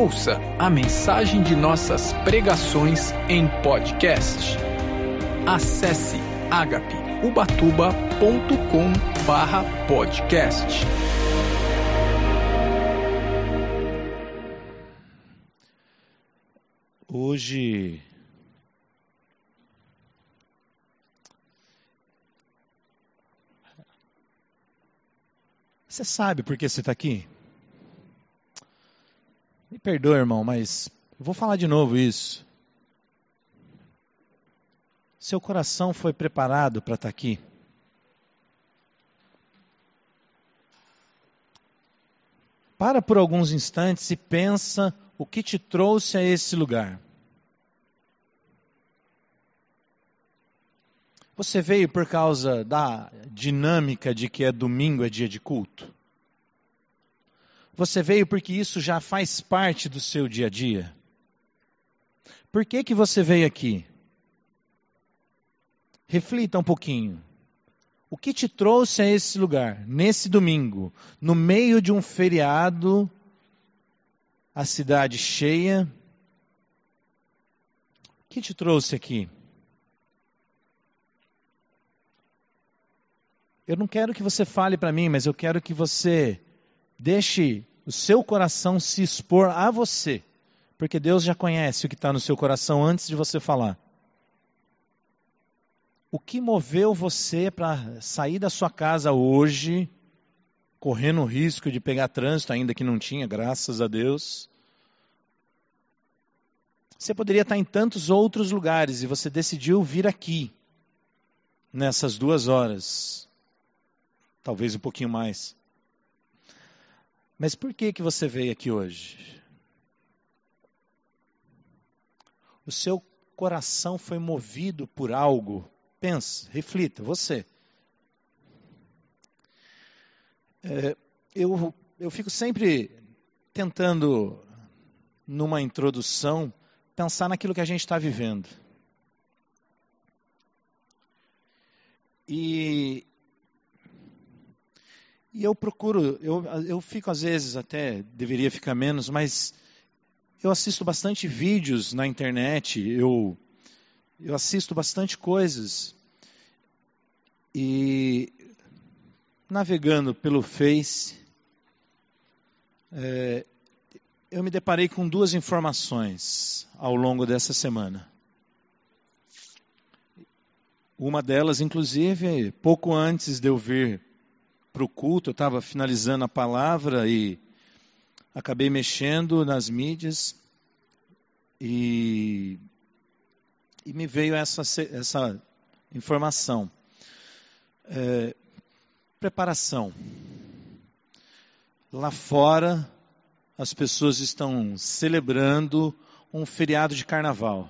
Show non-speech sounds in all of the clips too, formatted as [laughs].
Ouça a mensagem de nossas pregações em podcast. Acesse agapeubatuba.com/podcast. Hoje Você sabe por que você está aqui? Me perdoa, irmão, mas eu vou falar de novo isso. Seu coração foi preparado para estar tá aqui? Para por alguns instantes e pensa o que te trouxe a esse lugar. Você veio por causa da dinâmica de que é domingo, é dia de culto? Você veio porque isso já faz parte do seu dia a dia? Por que que você veio aqui? Reflita um pouquinho. O que te trouxe a esse lugar, nesse domingo, no meio de um feriado, a cidade cheia? O que te trouxe aqui? Eu não quero que você fale para mim, mas eu quero que você deixe o seu coração se expor a você, porque Deus já conhece o que está no seu coração antes de você falar. O que moveu você para sair da sua casa hoje, correndo o risco de pegar trânsito, ainda que não tinha, graças a Deus? Você poderia estar em tantos outros lugares e você decidiu vir aqui, nessas duas horas talvez um pouquinho mais. Mas por que que você veio aqui hoje? O seu coração foi movido por algo. Pense, reflita, você. É, eu, eu fico sempre tentando, numa introdução, pensar naquilo que a gente está vivendo. E e eu procuro, eu, eu fico às vezes até, deveria ficar menos, mas eu assisto bastante vídeos na internet, eu, eu assisto bastante coisas. E navegando pelo Face, é, eu me deparei com duas informações ao longo dessa semana. Uma delas, inclusive, pouco antes de eu vir para o culto, eu estava finalizando a palavra e acabei mexendo nas mídias e, e me veio essa, essa informação. É, preparação. Lá fora, as pessoas estão celebrando um feriado de carnaval.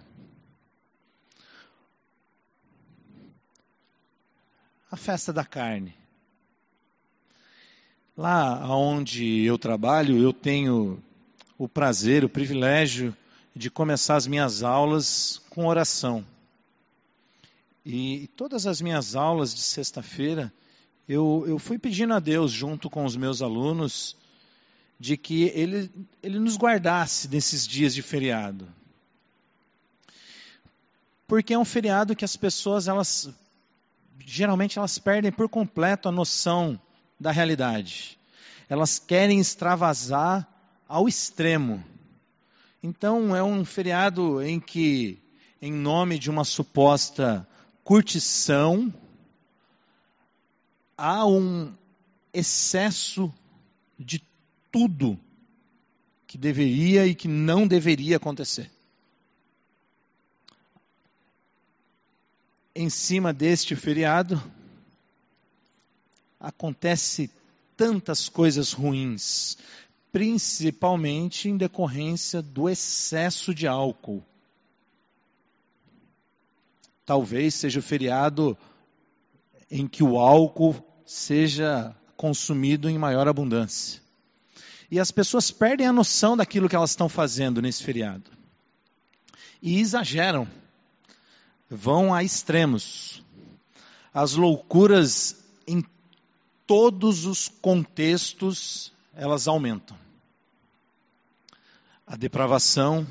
A festa da carne. Lá onde eu trabalho, eu tenho o prazer, o privilégio de começar as minhas aulas com oração. E todas as minhas aulas de sexta-feira, eu, eu fui pedindo a Deus, junto com os meus alunos, de que Ele, ele nos guardasse nesses dias de feriado. Porque é um feriado que as pessoas, elas, geralmente, elas perdem por completo a noção da realidade. Elas querem extravasar ao extremo. Então, é um feriado em que, em nome de uma suposta curtição, há um excesso de tudo que deveria e que não deveria acontecer. Em cima deste feriado, acontece tantas coisas ruins, principalmente em decorrência do excesso de álcool. Talvez seja o feriado em que o álcool seja consumido em maior abundância. E as pessoas perdem a noção daquilo que elas estão fazendo nesse feriado. E exageram. Vão a extremos. As loucuras em todos os contextos elas aumentam. a depravação,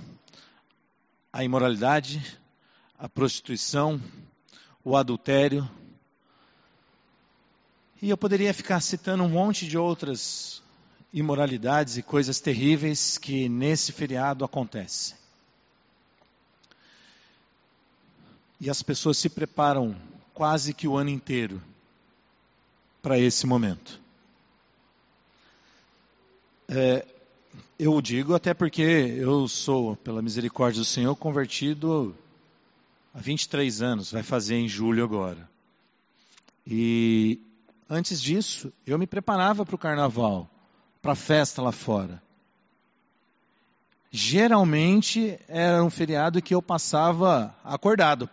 a imoralidade, a prostituição, o adultério. E eu poderia ficar citando um monte de outras imoralidades e coisas terríveis que nesse feriado acontecem. E as pessoas se preparam quase que o ano inteiro para esse momento. É, eu digo até porque eu sou, pela misericórdia do Senhor, convertido há 23 anos, vai fazer em julho agora. E antes disso, eu me preparava para o carnaval, para a festa lá fora. Geralmente era um feriado que eu passava acordado.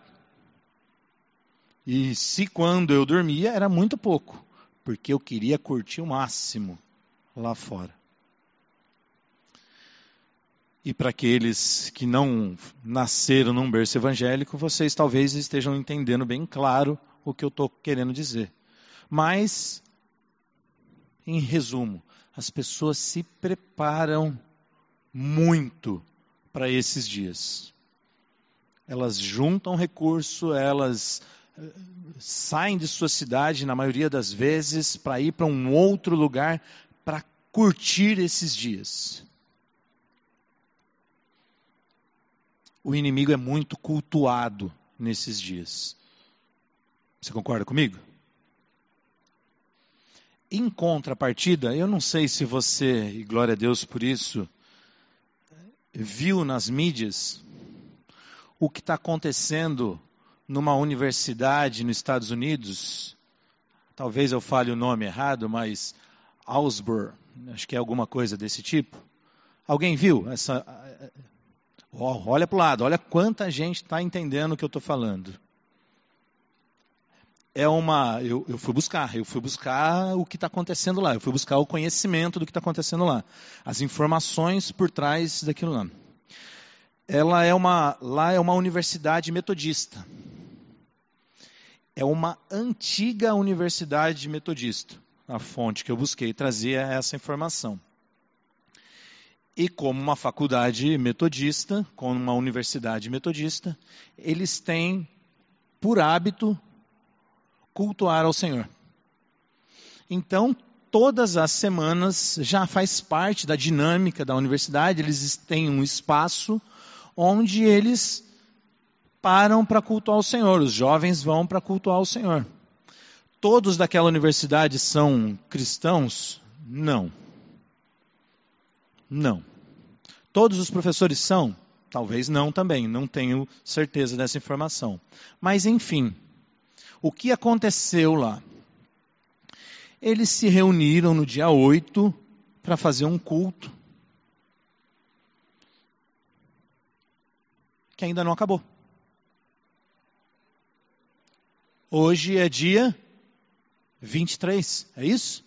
E se quando eu dormia, era muito pouco, porque eu queria curtir o máximo lá fora. E para aqueles que não nasceram num berço evangélico, vocês talvez estejam entendendo bem claro o que eu estou querendo dizer. Mas, em resumo, as pessoas se preparam muito para esses dias. Elas juntam recurso, elas saem de sua cidade, na maioria das vezes, para ir para um outro lugar para curtir esses dias. o inimigo é muito cultuado nesses dias. Você concorda comigo? Em contrapartida, eu não sei se você, e glória a Deus por isso, viu nas mídias o que está acontecendo numa universidade nos Estados Unidos. Talvez eu fale o nome errado, mas Ausburg, acho que é alguma coisa desse tipo. Alguém viu essa Oh, olha para o lado, olha quanta gente está entendendo o que eu estou falando. É uma. Eu, eu, fui buscar, eu fui buscar o que está acontecendo lá, eu fui buscar o conhecimento do que está acontecendo lá, as informações por trás daquilo lá. Ela é uma. Lá é uma universidade metodista. É uma antiga universidade metodista. A fonte que eu busquei trazia essa informação. E como uma faculdade metodista, como uma universidade metodista, eles têm por hábito cultuar ao Senhor. Então, todas as semanas já faz parte da dinâmica da universidade, eles têm um espaço onde eles param para cultuar o Senhor, os jovens vão para cultuar o Senhor. Todos daquela universidade são cristãos? Não. Não. Todos os professores são? Talvez não também, não tenho certeza dessa informação. Mas, enfim, o que aconteceu lá? Eles se reuniram no dia 8 para fazer um culto. Que ainda não acabou. Hoje é dia 23, é isso?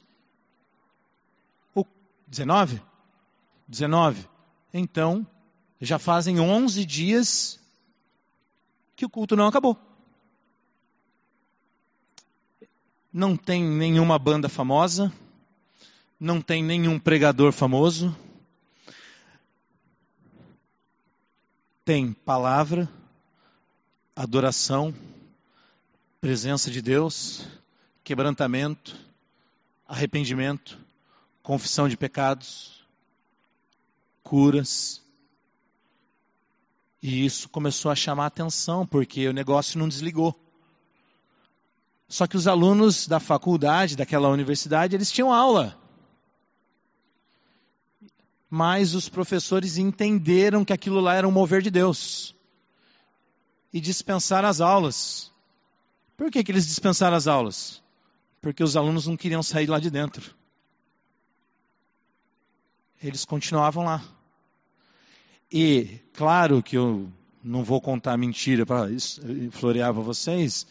O 19? 19. Então, já fazem 11 dias que o culto não acabou. Não tem nenhuma banda famosa, não tem nenhum pregador famoso. Tem palavra, adoração, presença de Deus, quebrantamento, arrependimento, confissão de pecados, curas. E isso começou a chamar atenção, porque o negócio não desligou. Só que os alunos da faculdade, daquela universidade, eles tinham aula. Mas os professores entenderam que aquilo lá era um mover de Deus. E dispensaram as aulas. Por que, que eles dispensaram as aulas? Porque os alunos não queriam sair lá de dentro eles continuavam lá. E, claro que eu não vou contar mentira para florear para vocês,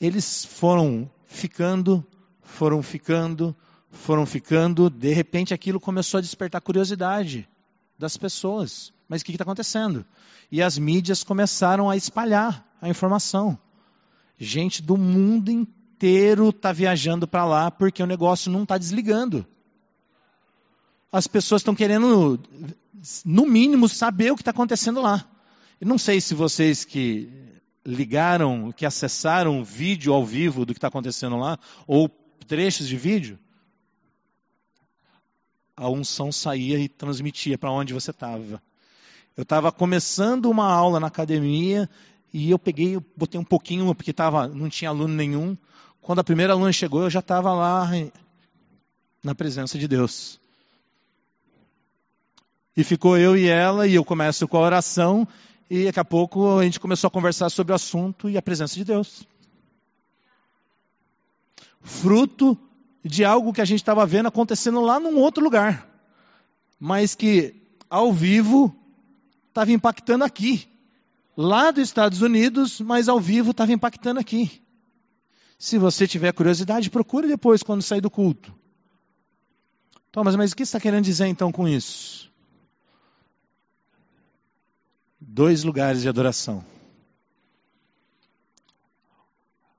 eles foram ficando, foram ficando, foram ficando, de repente aquilo começou a despertar curiosidade das pessoas. Mas o que está acontecendo? E as mídias começaram a espalhar a informação. Gente do mundo inteiro está viajando para lá porque o negócio não está desligando as pessoas estão querendo no mínimo, saber o que está acontecendo lá. Eu não sei se vocês que ligaram, que acessaram vídeo ao vivo do que está acontecendo lá, ou trechos de vídeo, a unção saía e transmitia para onde você estava. Eu estava começando uma aula na academia e eu peguei, botei um pouquinho, porque tava, não tinha aluno nenhum. Quando a primeira aluna chegou, eu já estava lá na presença de Deus. E ficou eu e ela, e eu começo com a oração, e daqui a pouco a gente começou a conversar sobre o assunto e a presença de Deus. Fruto de algo que a gente estava vendo acontecendo lá num outro lugar, mas que ao vivo estava impactando aqui. Lá dos Estados Unidos, mas ao vivo estava impactando aqui. Se você tiver curiosidade, procure depois quando sair do culto. Thomas, mas o que está querendo dizer então com isso? Dois lugares de adoração.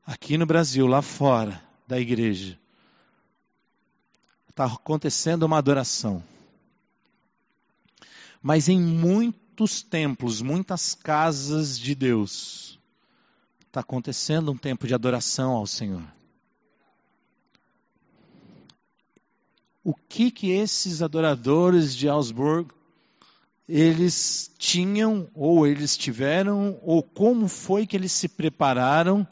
Aqui no Brasil, lá fora da igreja, está acontecendo uma adoração. Mas em muitos templos, muitas casas de Deus, está acontecendo um tempo de adoração ao Senhor. O que que esses adoradores de Augsburg eles tinham ou eles tiveram ou como foi que eles se prepararam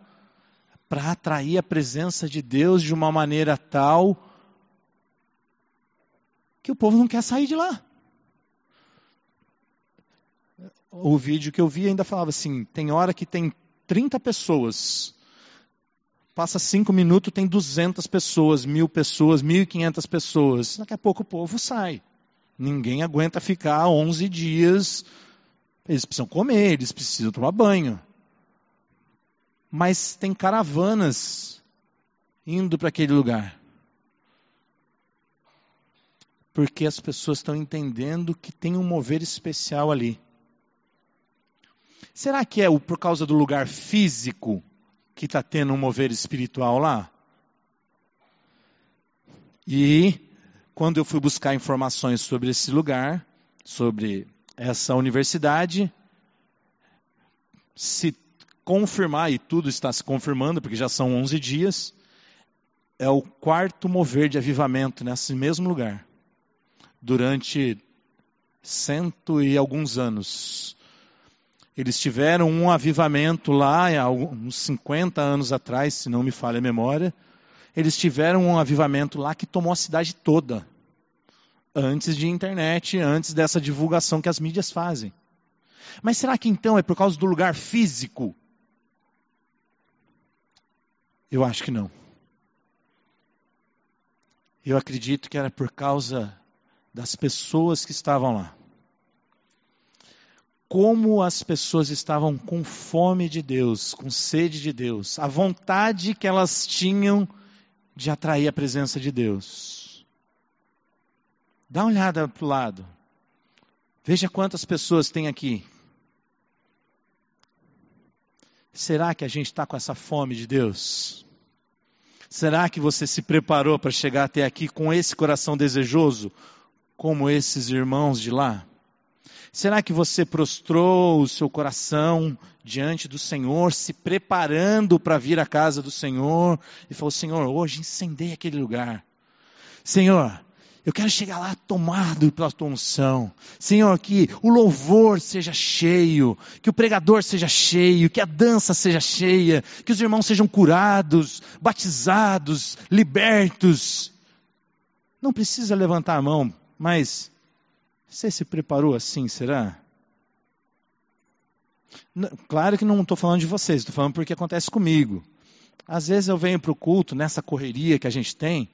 para atrair a presença de Deus de uma maneira tal que o povo não quer sair de lá. O vídeo que eu vi ainda falava assim: tem hora que tem 30 pessoas, passa cinco minutos, tem 200 pessoas, mil pessoas, 1.500 pessoas. Daqui a pouco o povo sai. Ninguém aguenta ficar 11 dias. Eles precisam comer, eles precisam tomar banho. Mas tem caravanas indo para aquele lugar porque as pessoas estão entendendo que tem um mover especial ali. Será que é por causa do lugar físico que está tendo um mover espiritual lá? E quando eu fui buscar informações sobre esse lugar, sobre essa universidade, se confirmar, e tudo está se confirmando, porque já são 11 dias, é o quarto mover de avivamento nesse mesmo lugar durante cento e alguns anos. Eles tiveram um avivamento lá, há uns 50 anos atrás, se não me falha a memória. Eles tiveram um avivamento lá que tomou a cidade toda. Antes de internet, antes dessa divulgação que as mídias fazem. Mas será que então é por causa do lugar físico? Eu acho que não. Eu acredito que era por causa das pessoas que estavam lá. Como as pessoas estavam com fome de Deus, com sede de Deus, a vontade que elas tinham de atrair a presença de Deus. Dá uma olhada para o lado. Veja quantas pessoas tem aqui. Será que a gente está com essa fome de Deus? Será que você se preparou para chegar até aqui com esse coração desejoso? como esses irmãos de lá? Será que você prostrou o seu coração diante do Senhor, se preparando para vir à casa do Senhor e falou: Senhor, hoje incendei aquele lugar. Senhor, eu quero chegar lá tomado pela tua unção. Senhor, que o louvor seja cheio, que o pregador seja cheio, que a dança seja cheia, que os irmãos sejam curados, batizados, libertos. Não precisa levantar a mão mas você se preparou assim, será? Claro que não estou falando de vocês, estou falando porque acontece comigo. Às vezes eu venho para o culto nessa correria que a gente tem,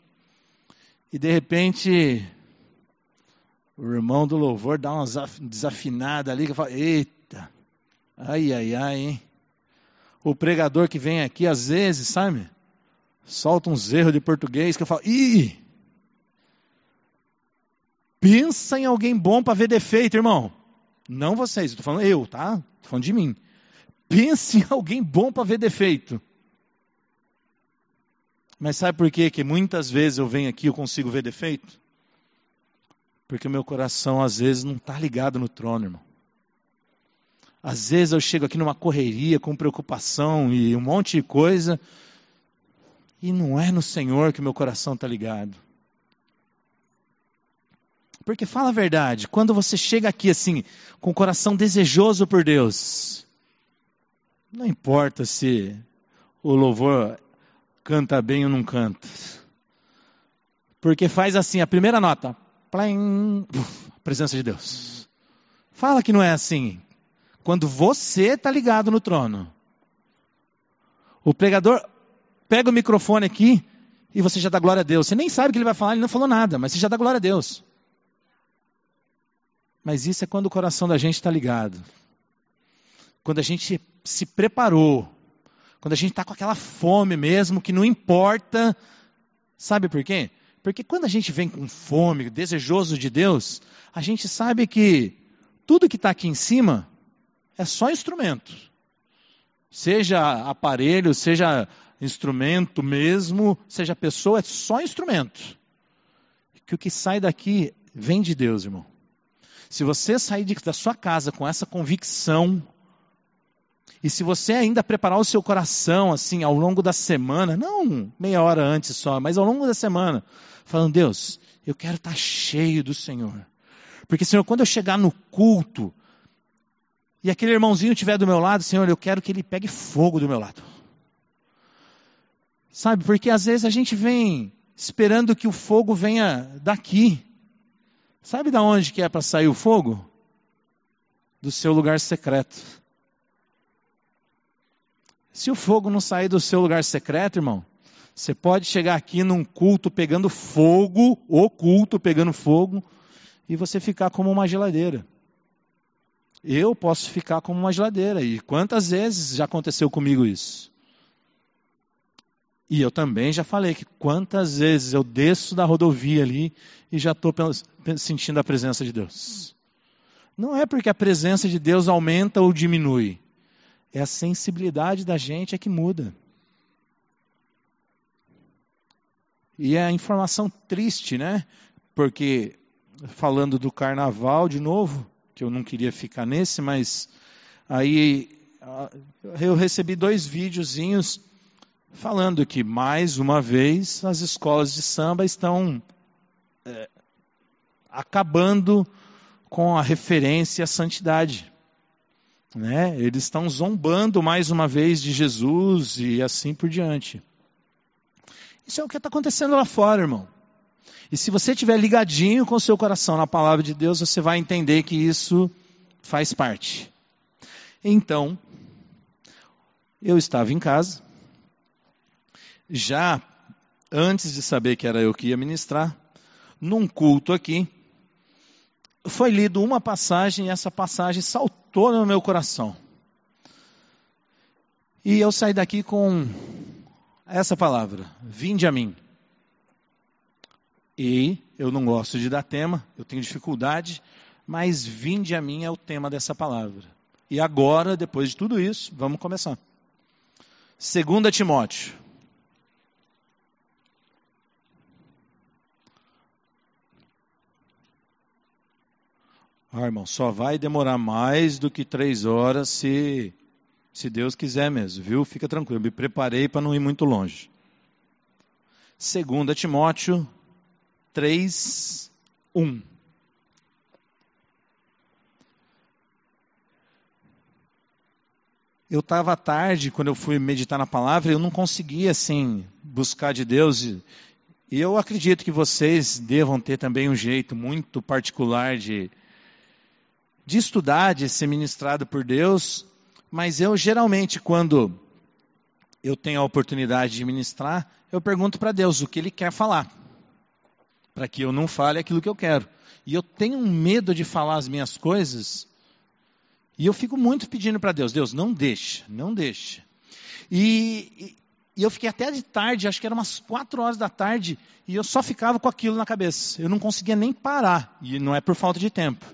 e de repente o irmão do louvor dá uma desafinada ali, que eu falo, eita, ai, ai, ai, hein? O pregador que vem aqui, às vezes, sabe? Solta uns erros de português que eu falo, ih, Pensa em alguém bom para ver defeito, irmão. Não vocês, estou falando eu, tá? Estou falando de mim. Pense [laughs] em alguém bom para ver defeito. Mas sabe por quê? que muitas vezes eu venho aqui e eu consigo ver defeito? Porque o meu coração às vezes não está ligado no trono, irmão. Às vezes eu chego aqui numa correria, com preocupação e um monte de coisa, e não é no Senhor que meu coração está ligado. Porque fala a verdade, quando você chega aqui assim, com o coração desejoso por Deus, não importa se o louvor canta bem ou não canta. Porque faz assim, a primeira nota, plim, presença de Deus. Fala que não é assim. Quando você está ligado no trono. O pregador pega o microfone aqui e você já dá glória a Deus. Você nem sabe o que ele vai falar, ele não falou nada, mas você já dá glória a Deus. Mas isso é quando o coração da gente está ligado. Quando a gente se preparou. Quando a gente está com aquela fome mesmo, que não importa. Sabe por quê? Porque quando a gente vem com fome, desejoso de Deus, a gente sabe que tudo que está aqui em cima é só instrumento. Seja aparelho, seja instrumento mesmo, seja pessoa, é só instrumento. Que o que sai daqui vem de Deus, irmão. Se você sair de, da sua casa com essa convicção, e se você ainda preparar o seu coração assim ao longo da semana, não meia hora antes só, mas ao longo da semana, falando, Deus, eu quero estar cheio do Senhor. Porque, Senhor, quando eu chegar no culto e aquele irmãozinho estiver do meu lado, Senhor, eu quero que ele pegue fogo do meu lado. Sabe, porque às vezes a gente vem esperando que o fogo venha daqui. Sabe da onde que é para sair o fogo? Do seu lugar secreto. Se o fogo não sair do seu lugar secreto, irmão, você pode chegar aqui num culto pegando fogo, o culto pegando fogo, e você ficar como uma geladeira. Eu posso ficar como uma geladeira. E quantas vezes já aconteceu comigo isso? E eu também já falei que quantas vezes eu desço da rodovia ali e já estou sentindo a presença de Deus. Não é porque a presença de Deus aumenta ou diminui. É a sensibilidade da gente é que muda. E é a informação triste, né? Porque, falando do carnaval de novo, que eu não queria ficar nesse, mas aí eu recebi dois videozinhos falando que, mais uma vez, as escolas de samba estão é, acabando com a referência à santidade. Né? Eles estão zombando mais uma vez de Jesus e assim por diante. Isso é o que está acontecendo lá fora, irmão. E se você estiver ligadinho com o seu coração na palavra de Deus, você vai entender que isso faz parte. Então, eu estava em casa, já antes de saber que era eu que ia ministrar, num culto aqui, foi lido uma passagem e essa passagem saltou no meu coração. E eu saí daqui com essa palavra: Vinde a mim. E eu não gosto de dar tema, eu tenho dificuldade, mas vinde a mim é o tema dessa palavra. E agora, depois de tudo isso, vamos começar. 2 Timóteo, Ah, irmão, só vai demorar mais do que três horas se, se Deus quiser mesmo, viu? Fica tranquilo, me preparei para não ir muito longe. 2 Timóteo 3, 1. Eu estava tarde, quando eu fui meditar na palavra, eu não conseguia, assim, buscar de Deus. E eu acredito que vocês devam ter também um jeito muito particular de, de estudar, de ser ministrado por Deus, mas eu geralmente, quando eu tenho a oportunidade de ministrar, eu pergunto para Deus o que Ele quer falar, para que eu não fale aquilo que eu quero. E eu tenho um medo de falar as minhas coisas, e eu fico muito pedindo para Deus: Deus, não deixa, não deixa. E, e, e eu fiquei até de tarde, acho que era umas quatro horas da tarde, e eu só ficava com aquilo na cabeça. Eu não conseguia nem parar, e não é por falta de tempo.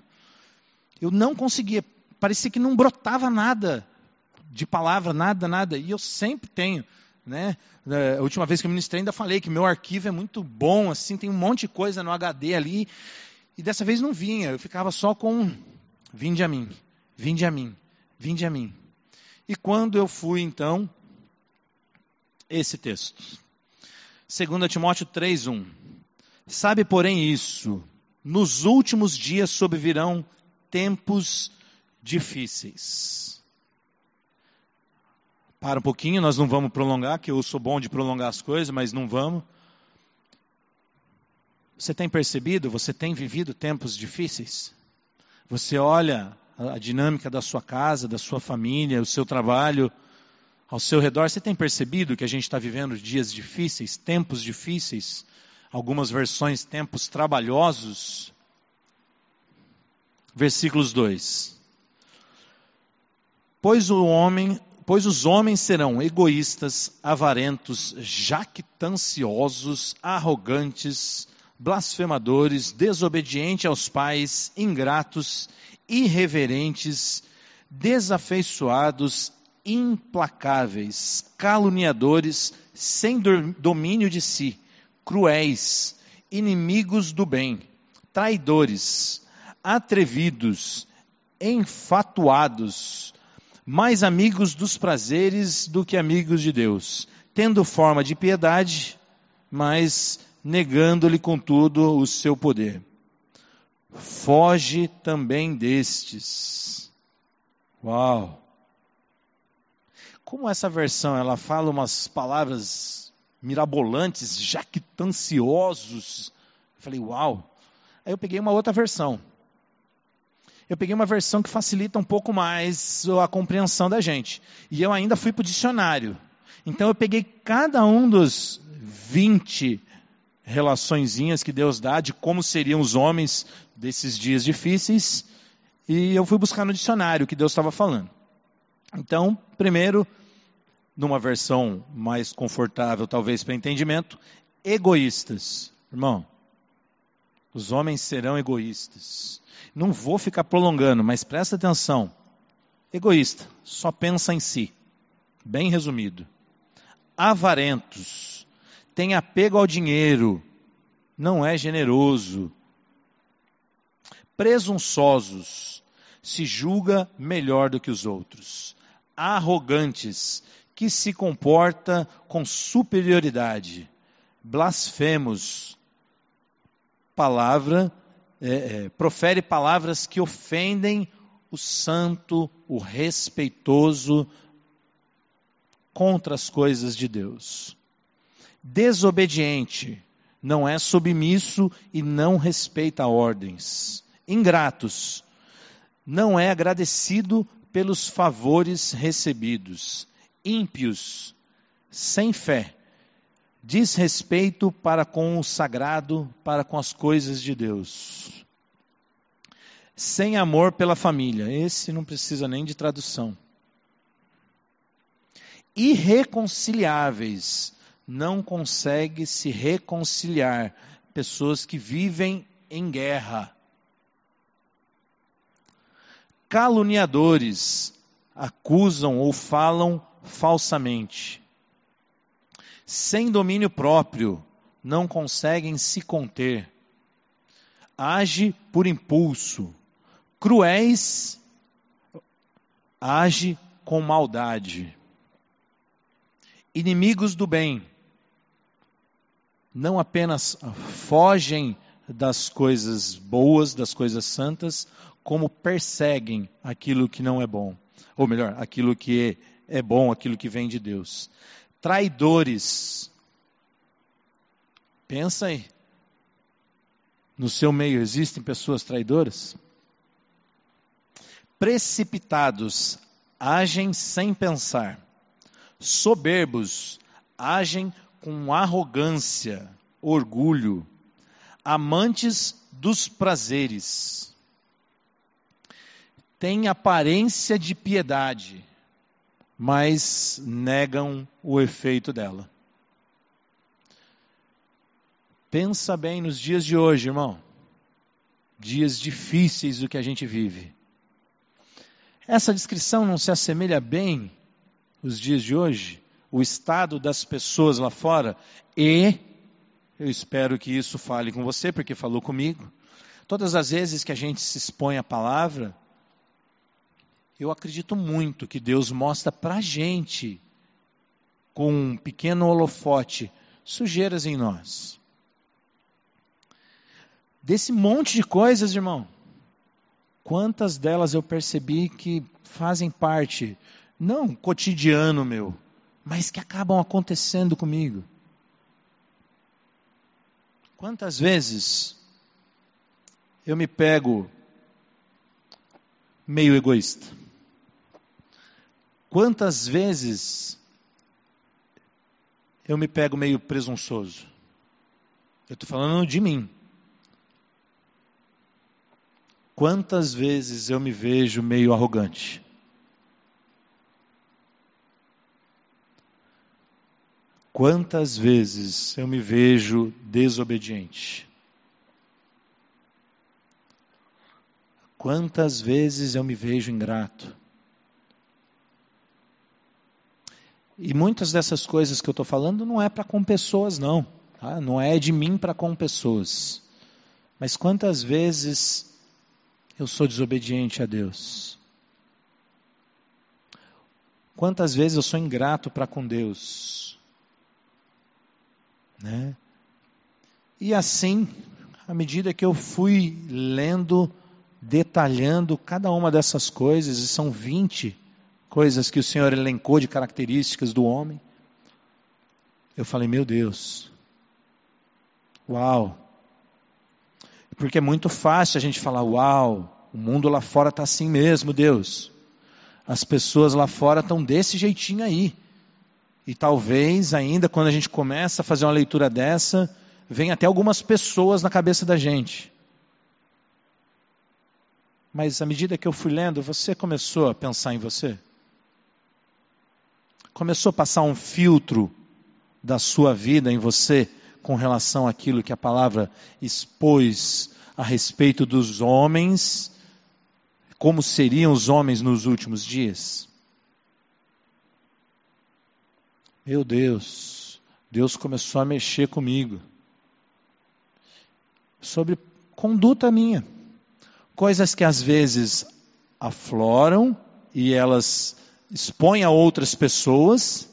Eu não conseguia, parecia que não brotava nada de palavra, nada, nada. E eu sempre tenho, né? A última vez que eu ministrei ainda falei que meu arquivo é muito bom, assim, tem um monte de coisa no HD ali. E dessa vez não vinha, eu ficava só com vinde a mim, vinde a mim, vinde a mim. E quando eu fui então esse texto. 2 Timóteo 3:1. Sabe, porém, isso, nos últimos dias sobrevirão tempos difíceis. Para um pouquinho, nós não vamos prolongar, que eu sou bom de prolongar as coisas, mas não vamos. Você tem percebido, você tem vivido tempos difíceis? Você olha a dinâmica da sua casa, da sua família, o seu trabalho, ao seu redor, você tem percebido que a gente está vivendo dias difíceis, tempos difíceis, algumas versões tempos trabalhosos? Versículos 2. Pois o homem, pois os homens serão egoístas, avarentos, jactanciosos, arrogantes, blasfemadores, desobedientes aos pais, ingratos, irreverentes, desafeiçoados, implacáveis, caluniadores, sem domínio de si, cruéis, inimigos do bem, traidores, atrevidos, enfatuados, mais amigos dos prazeres do que amigos de Deus, tendo forma de piedade, mas negando-lhe contudo o seu poder. Foge também destes. Uau! Como essa versão ela fala umas palavras mirabolantes, jactanciosos. Eu falei, uau. Aí eu peguei uma outra versão. Eu peguei uma versão que facilita um pouco mais a compreensão da gente. E eu ainda fui para o dicionário. Então eu peguei cada um dos 20 relaçõezinhas que Deus dá de como seriam os homens desses dias difíceis. E eu fui buscar no dicionário o que Deus estava falando. Então, primeiro, numa versão mais confortável, talvez para entendimento, egoístas. Irmão, os homens serão egoístas. Não vou ficar prolongando, mas presta atenção. Egoísta, só pensa em si. Bem resumido. Avarentos, tem apego ao dinheiro, não é generoso. Presunçosos, se julga melhor do que os outros arrogantes, que se comporta com superioridade, blasfemos, palavra, é, é, profere palavras que ofendem o santo, o respeitoso contra as coisas de Deus. Desobediente, não é submisso e não respeita ordens. Ingratos, não é agradecido pelos favores recebidos, ímpios, sem fé, desrespeito para com o sagrado, para com as coisas de Deus. Sem amor pela família, esse não precisa nem de tradução. Irreconciliáveis, não consegue se reconciliar, pessoas que vivem em guerra caluniadores acusam ou falam falsamente. Sem domínio próprio, não conseguem se conter. Age por impulso. Cruéis, age com maldade. Inimigos do bem, não apenas fogem das coisas boas, das coisas santas, como perseguem aquilo que não é bom. Ou melhor, aquilo que é, bom, aquilo que vem de Deus. Traidores. Pensa aí. No seu meio existem pessoas traidoras? Precipitados, agem sem pensar. Soberbos, agem com arrogância, orgulho. Amantes dos prazeres têm aparência de piedade, mas negam o efeito dela. Pensa bem nos dias de hoje, irmão. Dias difíceis do que a gente vive. Essa descrição não se assemelha bem os dias de hoje? O estado das pessoas lá fora? E eu espero que isso fale com você, porque falou comigo. Todas as vezes que a gente se expõe à palavra, eu acredito muito que Deus mostra para a gente, com um pequeno holofote, sujeiras em nós. Desse monte de coisas, irmão, quantas delas eu percebi que fazem parte, não cotidiano meu, mas que acabam acontecendo comigo. Quantas vezes eu me pego meio egoísta? Quantas vezes eu me pego meio presunçoso? Eu estou falando de mim. Quantas vezes eu me vejo meio arrogante? Quantas vezes eu me vejo desobediente? Quantas vezes eu me vejo ingrato? E muitas dessas coisas que eu estou falando não é para com pessoas, não. Tá? Não é de mim para com pessoas. Mas quantas vezes eu sou desobediente a Deus? Quantas vezes eu sou ingrato para com Deus? Né? E assim, à medida que eu fui lendo, detalhando cada uma dessas coisas, e são 20 coisas que o Senhor elencou de características do homem, eu falei, meu Deus, uau, porque é muito fácil a gente falar: uau, o mundo lá fora está assim mesmo, Deus. As pessoas lá fora estão desse jeitinho aí. E talvez ainda quando a gente começa a fazer uma leitura dessa, vem até algumas pessoas na cabeça da gente. Mas à medida que eu fui lendo, você começou a pensar em você? Começou a passar um filtro da sua vida em você com relação àquilo que a palavra expôs a respeito dos homens, como seriam os homens nos últimos dias? Meu Deus, Deus começou a mexer comigo sobre conduta minha, coisas que às vezes afloram e elas expõem a outras pessoas,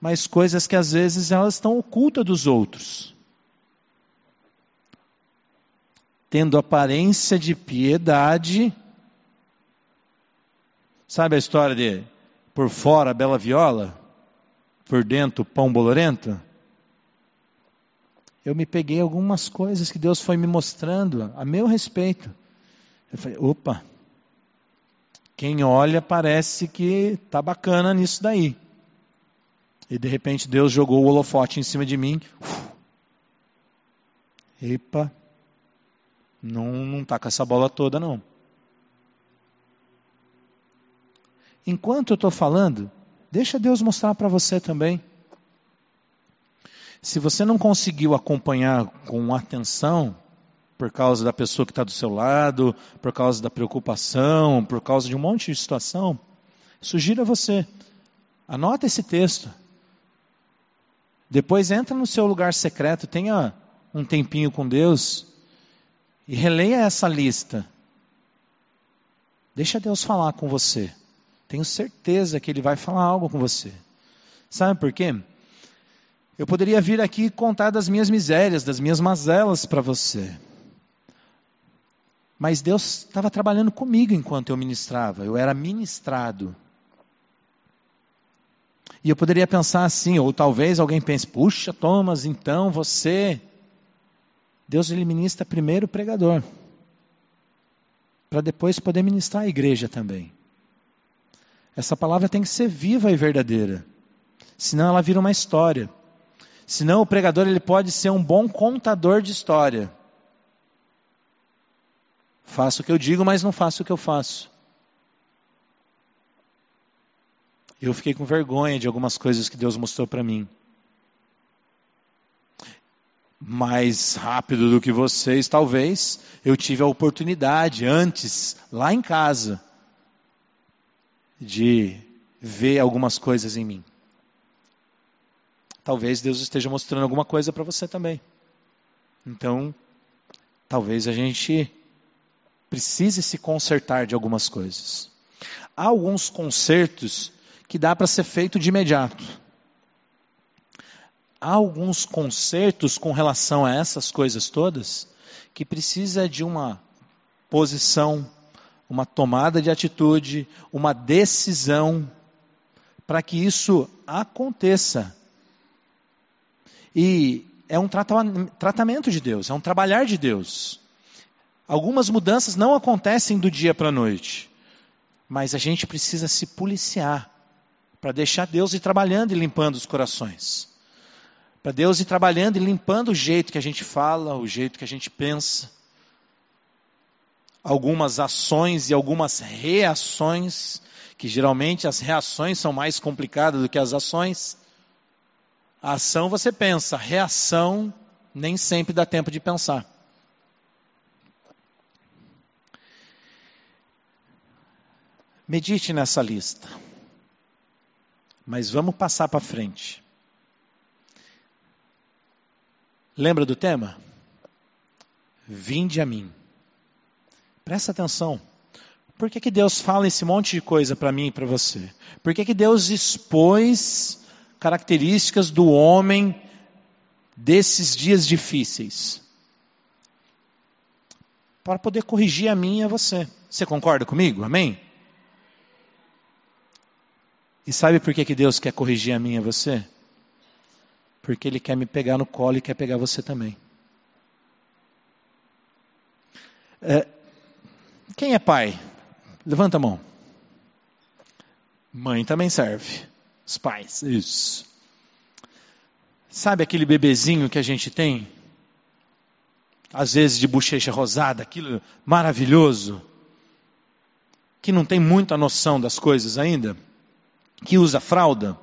mas coisas que às vezes elas estão ocultas dos outros. Tendo aparência de piedade. Sabe a história de por fora bela viola, por dentro pão bolorento? Eu me peguei algumas coisas que Deus foi me mostrando a meu respeito. Eu falei, opa, quem olha parece que tá bacana nisso daí. E de repente Deus jogou o holofote em cima de mim. Uf. Epa, não, não tá com essa bola toda não. Enquanto eu estou falando, deixa Deus mostrar para você também. Se você não conseguiu acompanhar com atenção, por causa da pessoa que está do seu lado, por causa da preocupação, por causa de um monte de situação, sugiro a você, anota esse texto, depois entra no seu lugar secreto, tenha um tempinho com Deus e releia essa lista. Deixa Deus falar com você. Tenho certeza que Ele vai falar algo com você. Sabe por quê? Eu poderia vir aqui contar das minhas misérias, das minhas mazelas para você. Mas Deus estava trabalhando comigo enquanto eu ministrava, eu era ministrado. E eu poderia pensar assim, ou talvez alguém pense: puxa, Thomas, então você. Deus ele ministra primeiro o pregador, para depois poder ministrar a igreja também. Essa palavra tem que ser viva e verdadeira, senão ela vira uma história. Senão o pregador ele pode ser um bom contador de história. Faço o que eu digo, mas não faço o que eu faço. eu fiquei com vergonha de algumas coisas que Deus mostrou para mim. Mais rápido do que vocês, talvez, eu tive a oportunidade antes, lá em casa, de ver algumas coisas em mim. Talvez Deus esteja mostrando alguma coisa para você também. Então, talvez a gente precise se consertar de algumas coisas. Há alguns consertos que dá para ser feito de imediato. Há alguns consertos com relação a essas coisas todas que precisa de uma posição, uma tomada de atitude, uma decisão para que isso aconteça. E é um tratamento de Deus, é um trabalhar de Deus. Algumas mudanças não acontecem do dia para a noite, mas a gente precisa se policiar para deixar Deus ir trabalhando e limpando os corações. Para Deus ir trabalhando e limpando o jeito que a gente fala, o jeito que a gente pensa. Algumas ações e algumas reações, que geralmente as reações são mais complicadas do que as ações. A ação você pensa, a reação nem sempre dá tempo de pensar. Medite nessa lista. Mas vamos passar para frente. Lembra do tema? Vinde a mim. Presta atenção. Por que, que Deus fala esse monte de coisa para mim e para você? Por que, que Deus expôs características do homem desses dias difíceis? Para poder corrigir a mim e a você. Você concorda comigo? Amém? E sabe por que, que Deus quer corrigir a mim e a você? Porque Ele quer me pegar no colo e quer pegar você também. É, quem é pai? Levanta a mão. Mãe também serve. Os pais, isso. Sabe aquele bebezinho que a gente tem? Às vezes de bochecha rosada, aquilo maravilhoso, que não tem muita noção das coisas ainda? Que usa fralda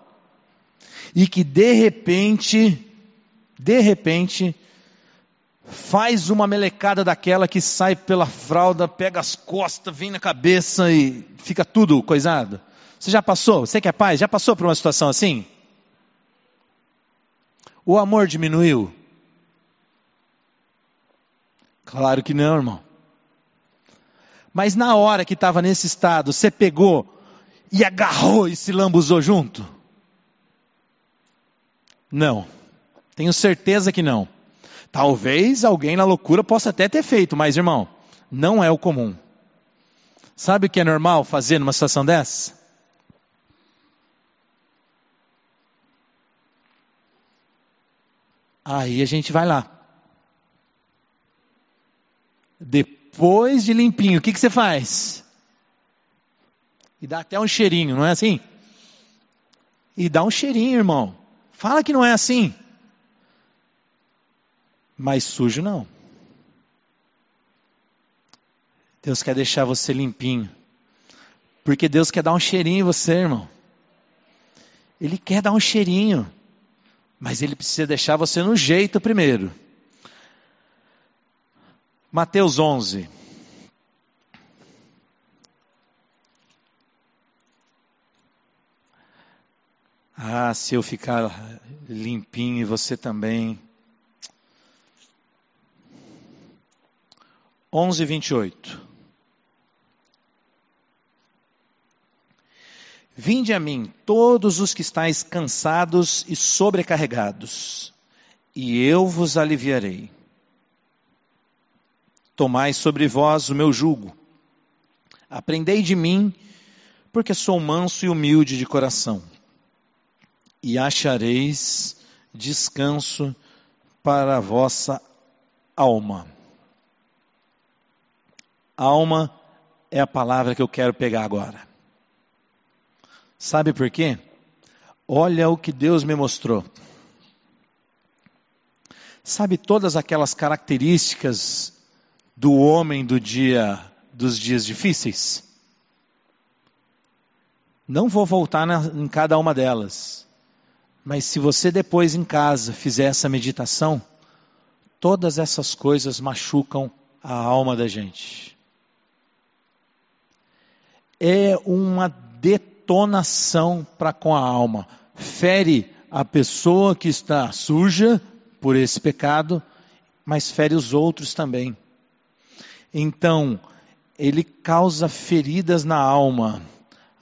e que de repente, de repente, faz uma melecada daquela que sai pela fralda, pega as costas, vem na cabeça e fica tudo coisado. Você já passou? Você que é pai, já passou por uma situação assim? O amor diminuiu? Claro que não, irmão. Mas na hora que estava nesse estado, você pegou e agarrou e se lambuzou junto? Não. Tenho certeza que não. Talvez alguém na loucura possa até ter feito, mas irmão, não é o comum. Sabe o que é normal fazer numa situação dessa? Aí a gente vai lá. Depois de limpinho, o que, que você faz? E dá até um cheirinho, não é assim? E dá um cheirinho, irmão. Fala que não é assim. Mas sujo não. Deus quer deixar você limpinho. Porque Deus quer dar um cheirinho em você, irmão. Ele quer dar um cheirinho. Mas ele precisa deixar você no jeito primeiro. Mateus 11. Ah, se eu ficar limpinho e você também. 11, 28. Vinde a mim, todos os que estáis cansados e sobrecarregados, e eu vos aliviarei. Tomai sobre vós o meu jugo. Aprendei de mim, porque sou manso e humilde de coração e achareis descanso para a vossa alma. Alma é a palavra que eu quero pegar agora. Sabe por quê? Olha o que Deus me mostrou. Sabe todas aquelas características do homem do dia dos dias difíceis? Não vou voltar na, em cada uma delas. Mas se você depois em casa fizer essa meditação, todas essas coisas machucam a alma da gente. É uma detonação para com a alma. Fere a pessoa que está suja por esse pecado, mas fere os outros também. Então, ele causa feridas na alma.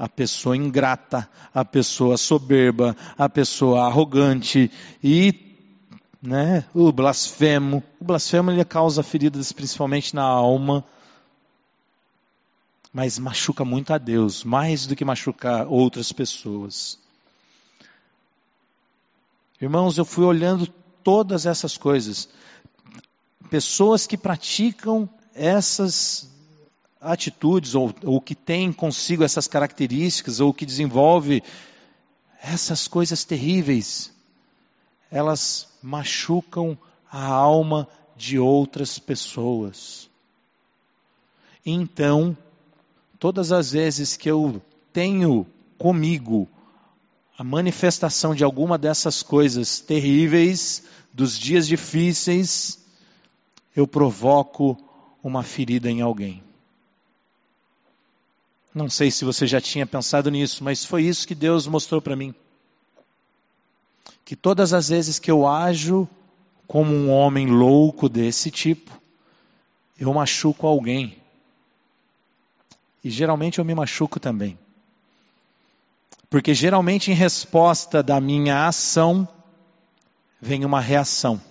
A pessoa ingrata, a pessoa soberba, a pessoa arrogante e né, o blasfemo. O blasfemo ele causa feridas principalmente na alma, mas machuca muito a Deus, mais do que machucar outras pessoas. Irmãos, eu fui olhando todas essas coisas. Pessoas que praticam essas atitudes, ou, ou que têm consigo essas características, ou que desenvolve essas coisas terríveis, elas machucam a alma de outras pessoas. Então, todas as vezes que eu tenho comigo a manifestação de alguma dessas coisas terríveis, dos dias difíceis, eu provoco uma ferida em alguém. Não sei se você já tinha pensado nisso, mas foi isso que Deus mostrou para mim. Que todas as vezes que eu ajo como um homem louco desse tipo, eu machuco alguém. E geralmente eu me machuco também. Porque geralmente em resposta da minha ação vem uma reação.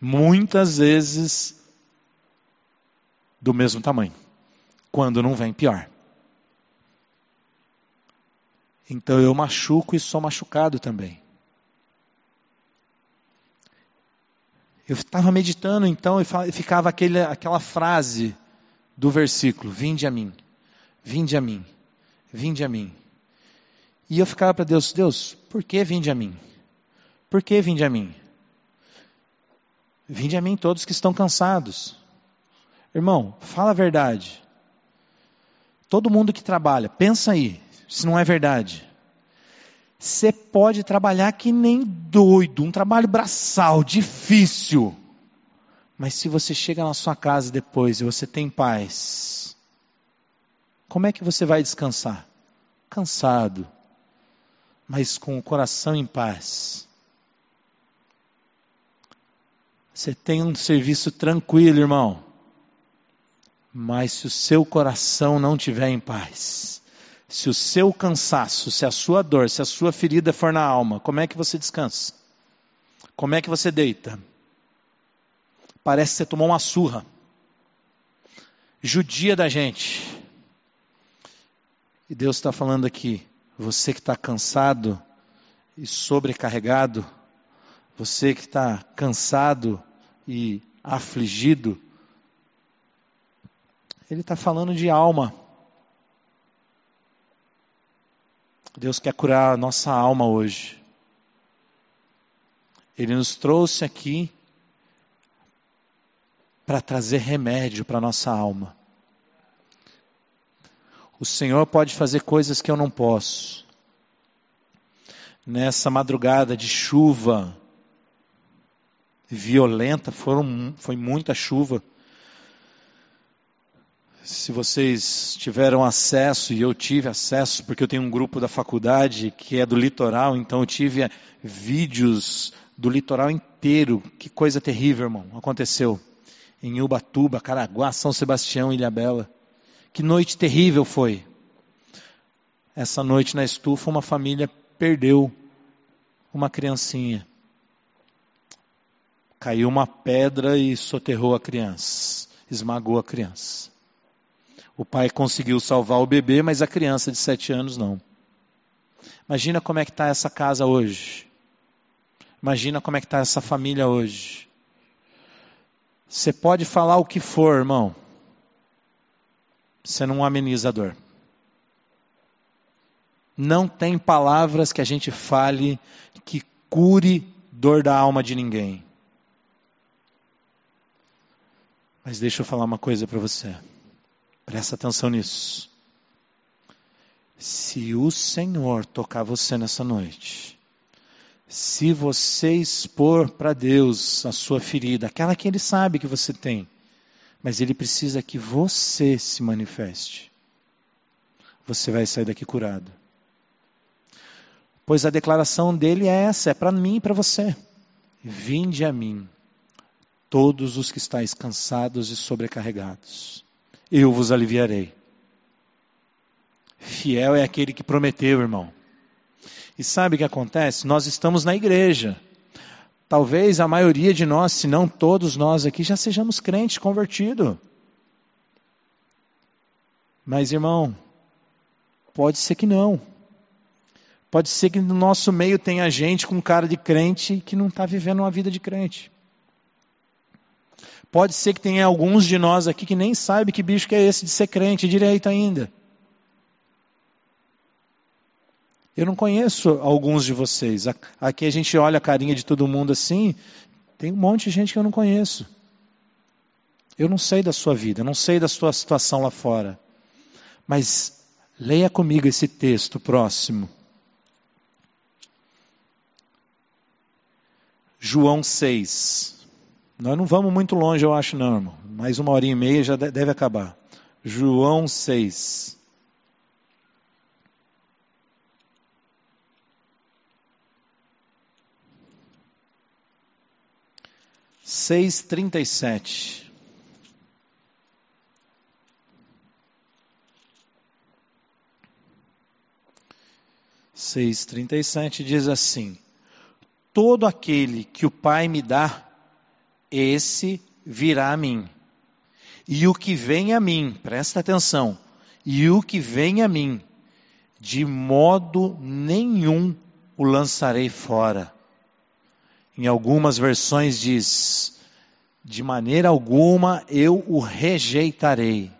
Muitas vezes do mesmo tamanho. Quando não vem pior. Então eu machuco e sou machucado também. Eu estava meditando então e ficava aquele, aquela frase do versículo: Vinde a mim, vinde a mim, vinde a mim. E eu ficava para Deus: Deus, por que vinde a mim? Por que vinde a mim? Vinde a mim todos que estão cansados. Irmão, fala a verdade. Todo mundo que trabalha, pensa aí, se não é verdade. Você pode trabalhar que nem doido, um trabalho braçal, difícil. Mas se você chega na sua casa depois e você tem paz, como é que você vai descansar? Cansado, mas com o coração em paz. Você tem um serviço tranquilo, irmão. Mas se o seu coração não estiver em paz, se o seu cansaço, se a sua dor, se a sua ferida for na alma, como é que você descansa? Como é que você deita? Parece que você tomou uma surra. Judia da gente. E Deus está falando aqui, você que está cansado e sobrecarregado, você que está cansado e afligido, ele está falando de alma. Deus quer curar a nossa alma hoje. Ele nos trouxe aqui para trazer remédio para a nossa alma. O Senhor pode fazer coisas que eu não posso. Nessa madrugada de chuva violenta, foram, foi muita chuva. Se vocês tiveram acesso, e eu tive acesso, porque eu tenho um grupo da faculdade que é do litoral, então eu tive vídeos do litoral inteiro. Que coisa terrível, irmão, aconteceu. Em Ubatuba, Caraguá, São Sebastião, Ilhabela. Que noite terrível foi. Essa noite na estufa, uma família perdeu uma criancinha. Caiu uma pedra e soterrou a criança, esmagou a criança. O pai conseguiu salvar o bebê, mas a criança de sete anos não. Imagina como é que está essa casa hoje. Imagina como é que está essa família hoje. Você pode falar o que for, irmão. Você não ameniza a dor. Não tem palavras que a gente fale que cure dor da alma de ninguém. Mas deixa eu falar uma coisa para você. Presta atenção nisso. Se o Senhor tocar você nessa noite, se você expor para Deus a sua ferida, aquela que Ele sabe que você tem, mas Ele precisa que você se manifeste, você vai sair daqui curado. Pois a declaração dele é essa, é para mim e para você. Vinde a mim, todos os que estáis cansados e sobrecarregados eu vos aliviarei. Fiel é aquele que prometeu, irmão. E sabe o que acontece? Nós estamos na igreja. Talvez a maioria de nós, se não todos nós aqui, já sejamos crentes convertidos. Mas, irmão, pode ser que não. Pode ser que no nosso meio tenha gente com cara de crente que não está vivendo uma vida de crente. Pode ser que tenha alguns de nós aqui que nem sabe que bicho que é esse de ser crente direito ainda. Eu não conheço alguns de vocês. Aqui a gente olha a carinha de todo mundo assim, tem um monte de gente que eu não conheço. Eu não sei da sua vida, não sei da sua situação lá fora. Mas leia comigo esse texto próximo. João 6. Nós não vamos muito longe, eu acho, não, irmão. Mais uma hora e meia já deve acabar. João 6. Seis trinta e sete. Seis trinta e sete diz assim: Todo aquele que o Pai me dá, esse virá a mim. E o que vem a mim, presta atenção, e o que vem a mim, de modo nenhum o lançarei fora. Em algumas versões diz: de maneira alguma eu o rejeitarei.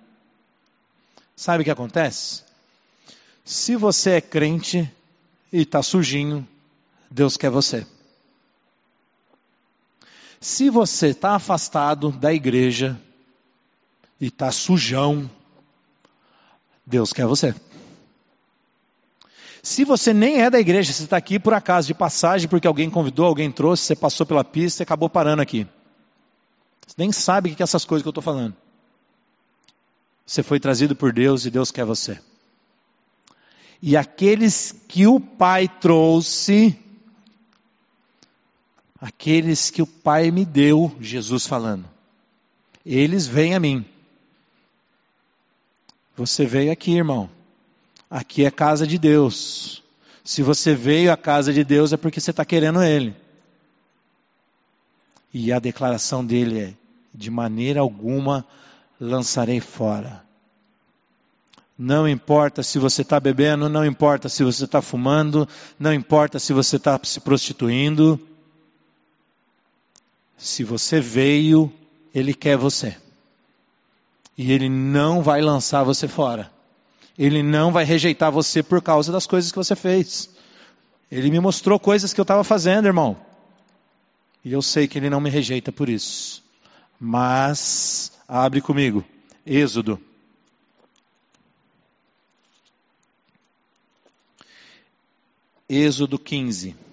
Sabe o que acontece? Se você é crente e está sujinho, Deus quer você. Se você está afastado da igreja e está sujão, Deus quer você. Se você nem é da igreja, você está aqui por acaso de passagem, porque alguém convidou, alguém trouxe, você passou pela pista e acabou parando aqui. Você nem sabe o que é essas coisas que eu estou falando. Você foi trazido por Deus e Deus quer você. E aqueles que o Pai trouxe, aqueles que o Pai me deu, Jesus falando, eles vêm a mim. Você veio aqui, irmão. Aqui é casa de Deus. Se você veio à casa de Deus é porque você está querendo Ele. E a declaração dele é: de maneira alguma lançarei fora. Não importa se você está bebendo, não importa se você está fumando, não importa se você está se prostituindo. Se você veio, Ele quer você. E Ele não vai lançar você fora. Ele não vai rejeitar você por causa das coisas que você fez. Ele me mostrou coisas que eu estava fazendo, irmão. E eu sei que Ele não me rejeita por isso. Mas, abre comigo. Êxodo. Êxodo 15.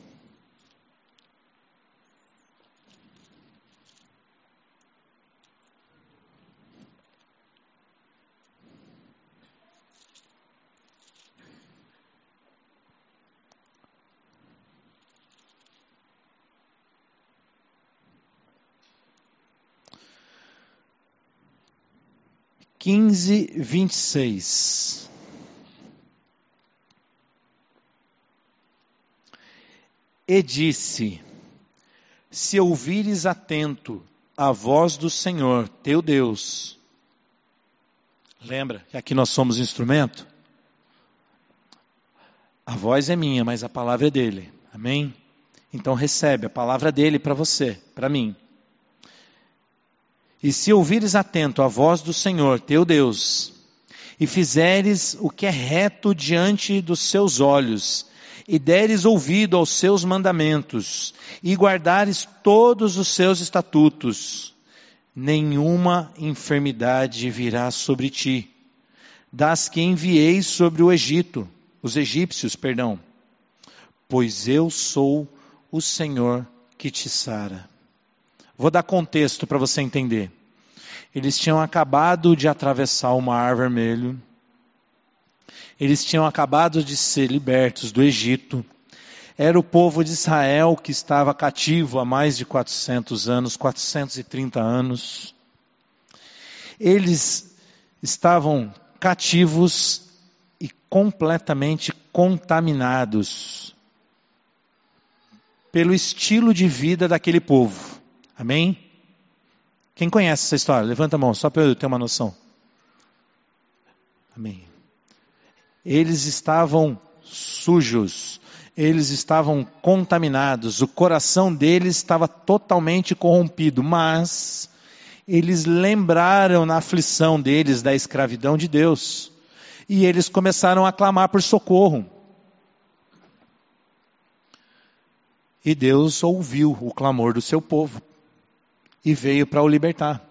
Quinze, vinte e seis. E disse: Se ouvires atento a voz do Senhor, teu Deus, lembra que aqui nós somos instrumento? A voz é minha, mas a palavra é dele. Amém? Então recebe a palavra dele para você, para mim. E se ouvires atento a voz do Senhor, teu Deus, e fizeres o que é reto diante dos seus olhos, e deres ouvido aos seus mandamentos, e guardares todos os seus estatutos, nenhuma enfermidade virá sobre ti, das que enviei sobre o Egito, os egípcios, perdão, pois eu sou o Senhor que te sara. Vou dar contexto para você entender. Eles tinham acabado de atravessar o Mar Vermelho. Eles tinham acabado de ser libertos do Egito. Era o povo de Israel que estava cativo há mais de 400 anos, 430 anos. Eles estavam cativos e completamente contaminados pelo estilo de vida daquele povo. Amém? Quem conhece essa história? Levanta a mão, só para eu ter uma noção. Amém. Eles estavam sujos, eles estavam contaminados, o coração deles estava totalmente corrompido, mas eles lembraram na aflição deles da escravidão de Deus e eles começaram a clamar por socorro. E Deus ouviu o clamor do seu povo e veio para o libertar.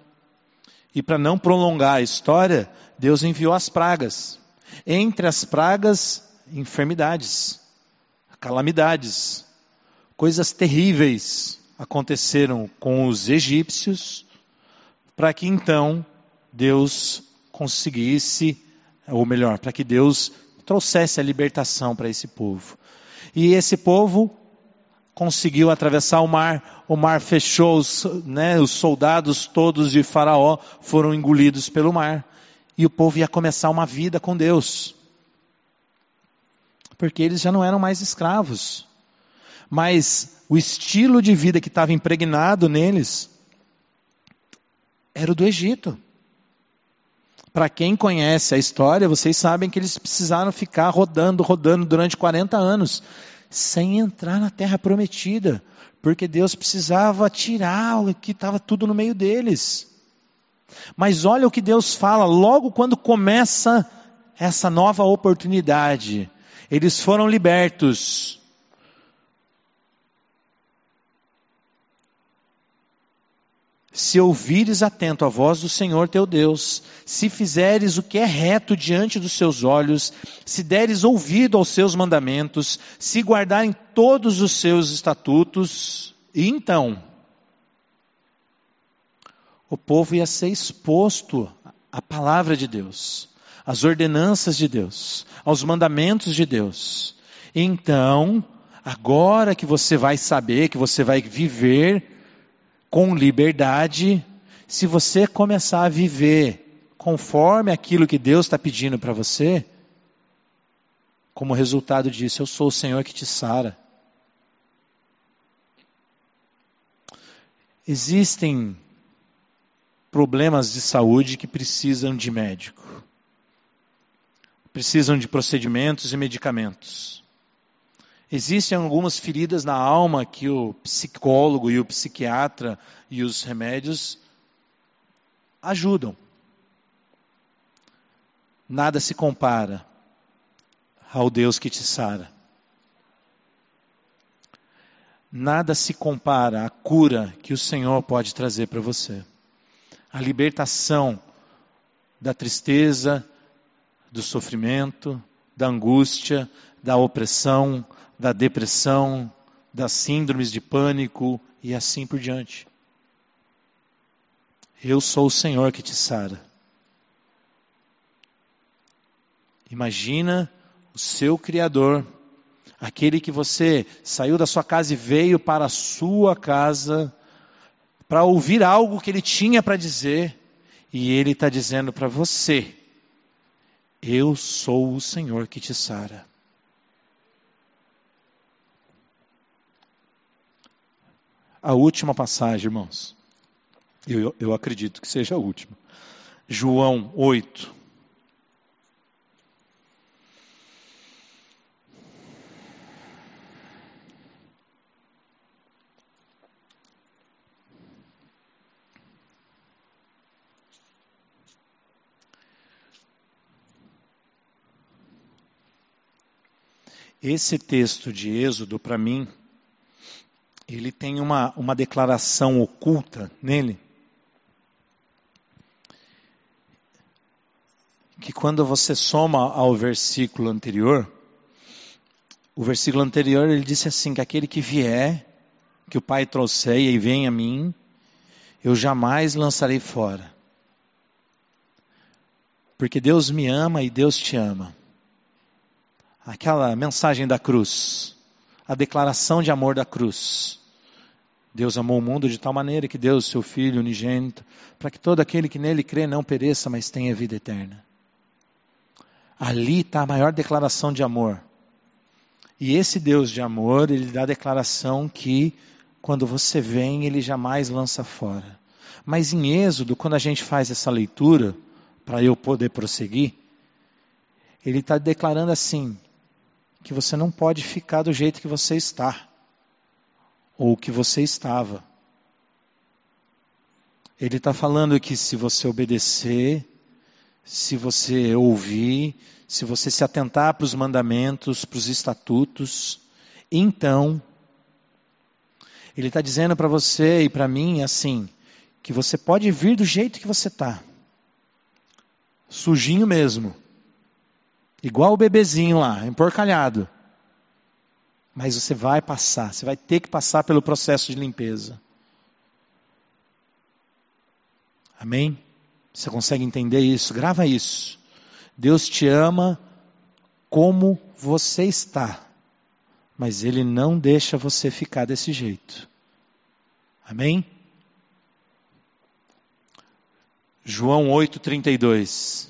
E para não prolongar a história, Deus enviou as pragas. Entre as pragas, enfermidades, calamidades, coisas terríveis aconteceram com os egípcios, para que então Deus conseguisse, ou melhor, para que Deus trouxesse a libertação para esse povo. E esse povo conseguiu atravessar o mar, o mar fechou, os, né, os soldados todos de Faraó foram engolidos pelo mar, e o povo ia começar uma vida com Deus porque eles já não eram mais escravos. Mas o estilo de vida que estava impregnado neles era o do Egito. Para quem conhece a história, vocês sabem que eles precisaram ficar rodando, rodando durante 40 anos, sem entrar na terra prometida, porque Deus precisava tirar o que estava tudo no meio deles. Mas olha o que Deus fala logo quando começa essa nova oportunidade. Eles foram libertos. Se ouvires atento a voz do Senhor teu Deus, se fizeres o que é reto diante dos seus olhos, se deres ouvido aos seus mandamentos, se guardarem todos os seus estatutos, então o povo ia ser exposto à palavra de Deus às ordenanças de Deus, aos mandamentos de Deus. Então, agora que você vai saber, que você vai viver com liberdade, se você começar a viver conforme aquilo que Deus está pedindo para você, como resultado disso, eu sou o Senhor que te sara. Existem problemas de saúde que precisam de médico precisam de procedimentos e medicamentos. Existem algumas feridas na alma que o psicólogo e o psiquiatra e os remédios ajudam. Nada se compara ao Deus que te sara. Nada se compara à cura que o Senhor pode trazer para você. A libertação da tristeza, do sofrimento, da angústia, da opressão, da depressão, das síndromes de pânico e assim por diante. Eu sou o Senhor que te sara. Imagina o seu Criador, aquele que você saiu da sua casa e veio para a sua casa para ouvir algo que ele tinha para dizer, e ele está dizendo para você: eu sou o Senhor que te sara. A última passagem, irmãos. Eu, eu acredito que seja a última. João 8. Esse texto de Êxodo, para mim, ele tem uma, uma declaração oculta nele. Que quando você soma ao versículo anterior, o versículo anterior ele disse assim: que aquele que vier, que o Pai trouxer e vem a mim, eu jamais lançarei fora. Porque Deus me ama e Deus te ama aquela mensagem da cruz, a declaração de amor da cruz. Deus amou o mundo de tal maneira que deu o seu Filho unigênito, para que todo aquele que nele crê não pereça, mas tenha vida eterna. Ali está a maior declaração de amor. E esse Deus de amor, ele dá a declaração que quando você vem, ele jamais lança fora. Mas em Êxodo, quando a gente faz essa leitura, para eu poder prosseguir, ele está declarando assim: que você não pode ficar do jeito que você está ou que você estava. Ele está falando que se você obedecer, se você ouvir, se você se atentar para os mandamentos, para os estatutos, então, ele está dizendo para você e para mim assim, que você pode vir do jeito que você está, sujinho mesmo, igual o bebezinho lá, emporcalhado. Mas você vai passar, você vai ter que passar pelo processo de limpeza. Amém? Você consegue entender isso? Grava isso. Deus te ama como você está, mas Ele não deixa você ficar desse jeito. Amém? João 8,32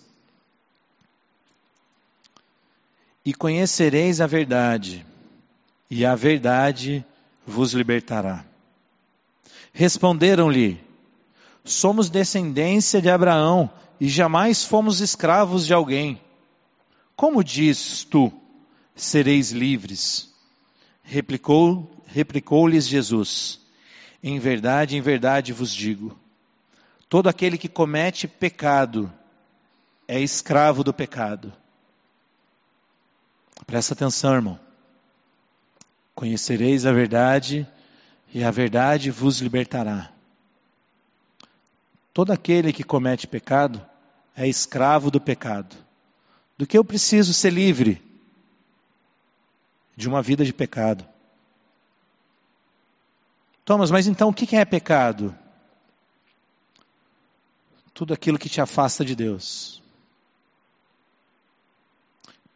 E conhecereis a verdade, e a verdade vos libertará. Responderam-lhe: Somos descendência de Abraão e jamais fomos escravos de alguém. Como dizes tu, sereis livres? Replicou, replicou-lhes Jesus: Em verdade, em verdade vos digo: todo aquele que comete pecado é escravo do pecado. Presta atenção, irmão. Conhecereis a verdade e a verdade vos libertará. Todo aquele que comete pecado é escravo do pecado. Do que eu preciso ser livre? De uma vida de pecado. Thomas, mas então o que é pecado? Tudo aquilo que te afasta de Deus.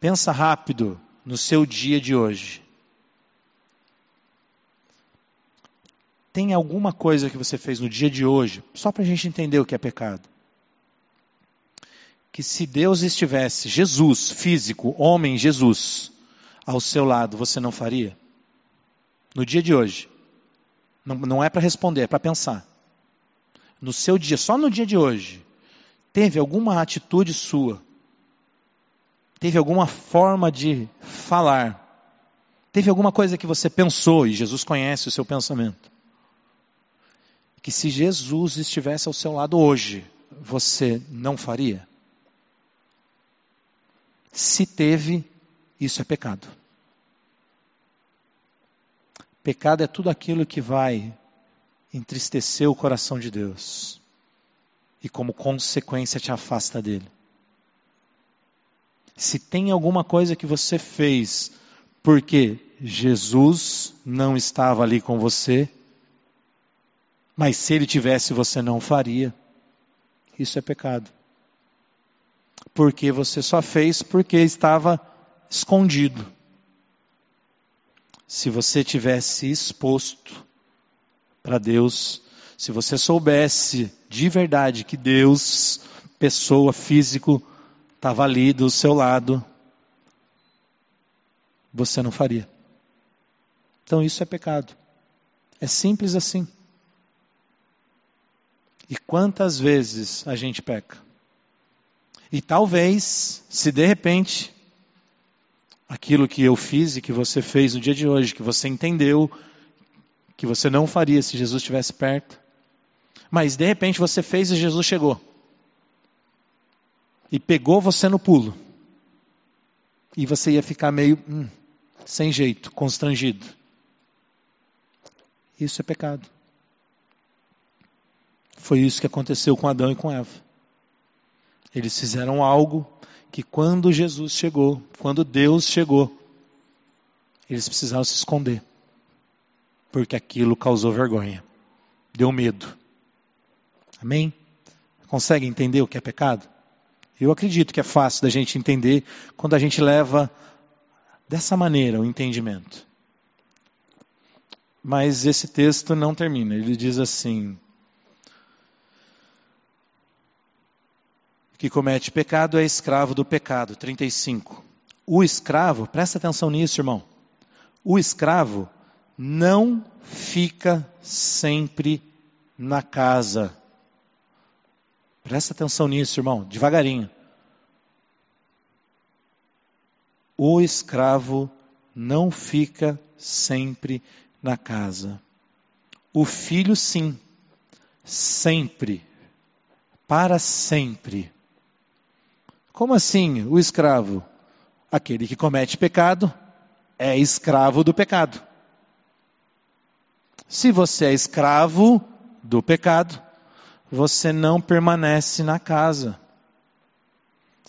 Pensa rápido no seu dia de hoje. Tem alguma coisa que você fez no dia de hoje, só para a gente entender o que é pecado? Que se Deus estivesse, Jesus, físico, homem, Jesus, ao seu lado, você não faria? No dia de hoje. Não, não é para responder, é para pensar. No seu dia, só no dia de hoje, teve alguma atitude sua, teve alguma forma de falar, teve alguma coisa que você pensou, e Jesus conhece o seu pensamento, que se Jesus estivesse ao seu lado hoje, você não faria? Se teve, isso é pecado. Pecado é tudo aquilo que vai entristecer o coração de Deus e, como consequência, te afasta dele. Se tem alguma coisa que você fez porque Jesus não estava ali com você, mas se ele tivesse, você não faria. Isso é pecado. Porque você só fez porque estava escondido. Se você tivesse exposto para Deus, se você soubesse de verdade que Deus, pessoa, físico, estava ali do seu lado, você não faria. Então isso é pecado. É simples assim. E quantas vezes a gente peca? E talvez, se de repente, aquilo que eu fiz e que você fez no dia de hoje, que você entendeu, que você não faria se Jesus estivesse perto, mas de repente você fez e Jesus chegou. E pegou você no pulo. E você ia ficar meio hum, sem jeito, constrangido. Isso é pecado. Foi isso que aconteceu com Adão e com Eva. Eles fizeram algo que quando Jesus chegou, quando Deus chegou, eles precisaram se esconder. Porque aquilo causou vergonha. Deu medo. Amém? Consegue entender o que é pecado? Eu acredito que é fácil da gente entender quando a gente leva dessa maneira o entendimento. Mas esse texto não termina. Ele diz assim: que comete pecado é escravo do pecado. 35. O escravo, presta atenção nisso, irmão. O escravo não fica sempre na casa. Presta atenção nisso, irmão, devagarinho. O escravo não fica sempre na casa. O filho, sim, sempre, para sempre. Como assim, o escravo? Aquele que comete pecado é escravo do pecado. Se você é escravo do pecado, você não permanece na casa.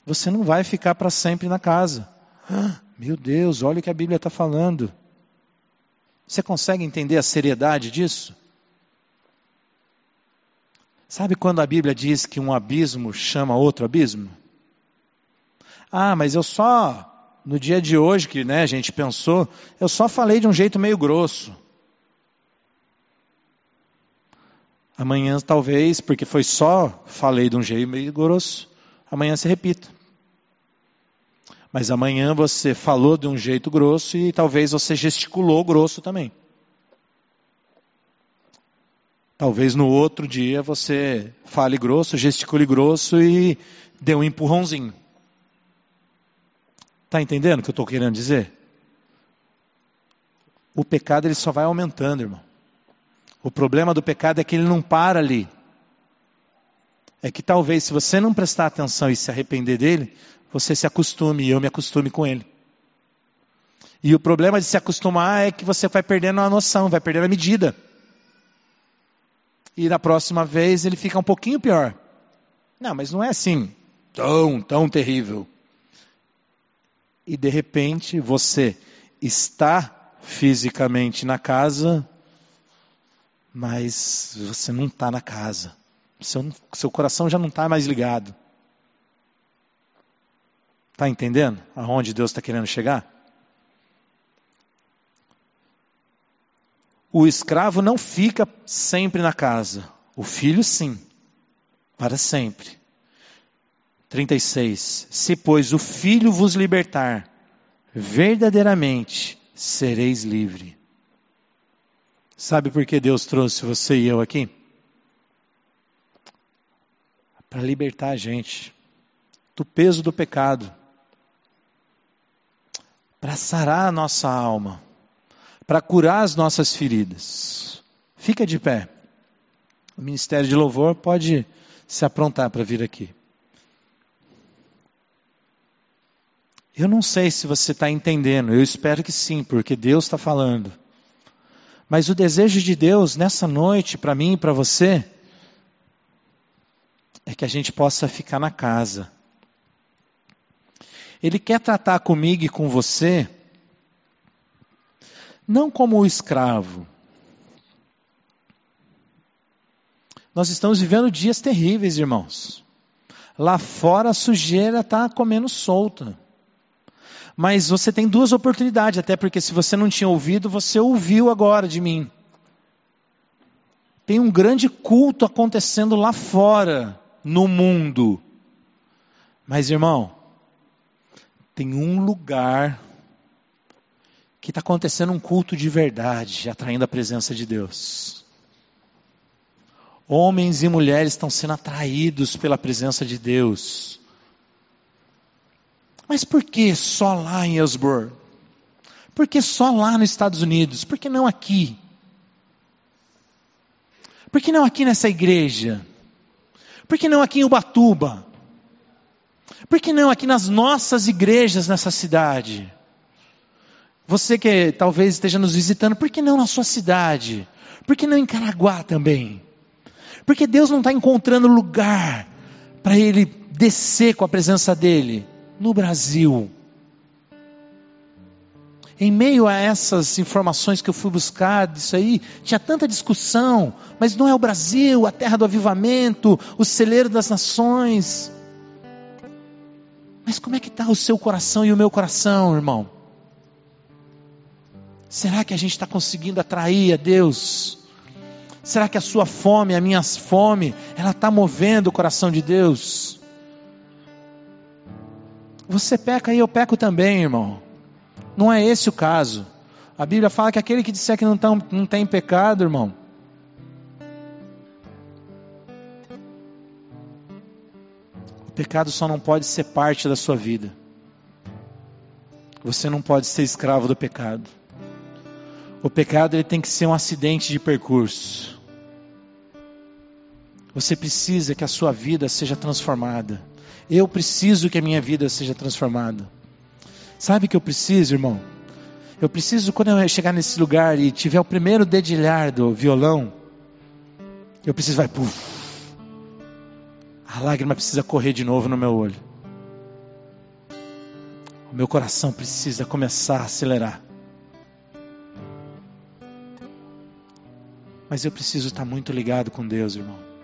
Você não vai ficar para sempre na casa. Meu Deus, olha o que a Bíblia está falando. Você consegue entender a seriedade disso? Sabe quando a Bíblia diz que um abismo chama outro abismo? Ah, mas eu só, no dia de hoje que né, a gente pensou, eu só falei de um jeito meio grosso. Amanhã, talvez, porque foi só falei de um jeito meio grosso, amanhã se repita. Mas amanhã você falou de um jeito grosso e talvez você gesticulou grosso também. Talvez no outro dia você fale grosso, gesticule grosso e dê um empurrãozinho. Está entendendo o que eu estou querendo dizer? O pecado ele só vai aumentando, irmão. O problema do pecado é que ele não para ali. É que talvez se você não prestar atenção e se arrepender dele, você se acostume e eu me acostume com ele. E o problema de se acostumar é que você vai perdendo a noção, vai perdendo a medida. E na próxima vez ele fica um pouquinho pior. Não, mas não é assim tão, tão terrível. E de repente você está fisicamente na casa, mas você não está na casa. Seu, seu coração já não está mais ligado. Está entendendo aonde Deus está querendo chegar? O escravo não fica sempre na casa, o filho sim, para sempre. 36. Se, pois, o filho vos libertar, verdadeiramente sereis livre. Sabe por que Deus trouxe você e eu aqui? Para libertar a gente do peso do pecado para sarar a nossa alma, para curar as nossas feridas. Fica de pé. O Ministério de Louvor pode se aprontar para vir aqui. Eu não sei se você está entendendo, eu espero que sim, porque Deus está falando. Mas o desejo de Deus nessa noite, para mim e para você, é que a gente possa ficar na casa, ele quer tratar comigo e com você não como o escravo. Nós estamos vivendo dias terríveis, irmãos. Lá fora a sujeira está comendo solta. Mas você tem duas oportunidades, até porque se você não tinha ouvido, você ouviu agora de mim. Tem um grande culto acontecendo lá fora, no mundo. Mas, irmão, tem um lugar que está acontecendo um culto de verdade, atraindo a presença de Deus. Homens e mulheres estão sendo atraídos pela presença de Deus. Mas por que só lá em Ellsworth? Por que só lá nos Estados Unidos? Por que não aqui? Por que não aqui nessa igreja? Por que não aqui em Ubatuba? Por que não aqui nas nossas igrejas nessa cidade? Você que talvez esteja nos visitando, por que não na sua cidade? Por que não em Caraguá também? Porque Deus não está encontrando lugar para Ele descer com a presença dEle no Brasil. Em meio a essas informações que eu fui buscar disso aí, tinha tanta discussão, mas não é o Brasil, a terra do avivamento, o celeiro das nações. Mas como é que está o seu coração e o meu coração, irmão? Será que a gente está conseguindo atrair a Deus? Será que a sua fome, a minha fome, ela está movendo o coração de Deus? Você peca e eu peco também, irmão. Não é esse o caso. A Bíblia fala que aquele que disser que não, tá, não tem pecado, irmão, o pecado só não pode ser parte da sua vida. Você não pode ser escravo do pecado. O pecado ele tem que ser um acidente de percurso. Você precisa que a sua vida seja transformada. Eu preciso que a minha vida seja transformada. Sabe que eu preciso, irmão? Eu preciso, quando eu chegar nesse lugar e tiver o primeiro dedilhar do violão, eu preciso, vai, puf, a lágrima precisa correr de novo no meu olho. O meu coração precisa começar a acelerar. Mas eu preciso estar muito ligado com Deus, irmão.